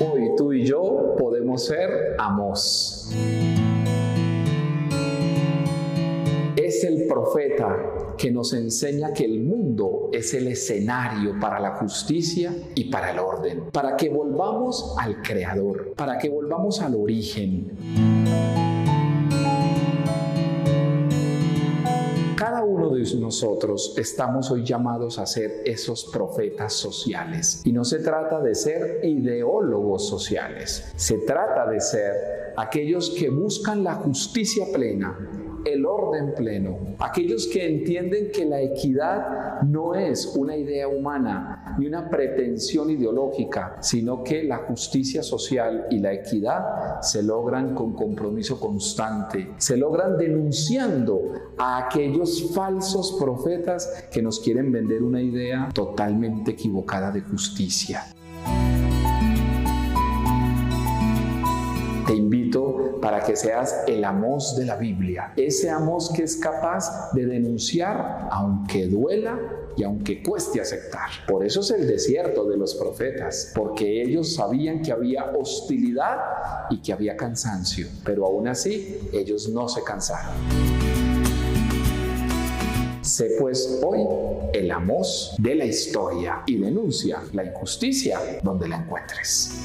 Hoy tú y yo podemos ser Amos. Es el profeta que nos enseña que el mundo es el escenario para la justicia y para el orden, para que volvamos al Creador, para que volvamos al origen. Cada uno de nosotros estamos hoy llamados a ser esos profetas sociales. Y no se trata de ser ideólogos sociales, se trata de ser aquellos que buscan la justicia plena el orden pleno, aquellos que entienden que la equidad no es una idea humana ni una pretensión ideológica, sino que la justicia social y la equidad se logran con compromiso constante, se logran denunciando a aquellos falsos profetas que nos quieren vender una idea totalmente equivocada de justicia. Para que seas el amos de la Biblia, ese amos que es capaz de denunciar aunque duela y aunque cueste aceptar. Por eso es el desierto de los profetas, porque ellos sabían que había hostilidad y que había cansancio, pero aún así ellos no se cansaron. Sé pues hoy el amos de la historia y denuncia la injusticia donde la encuentres.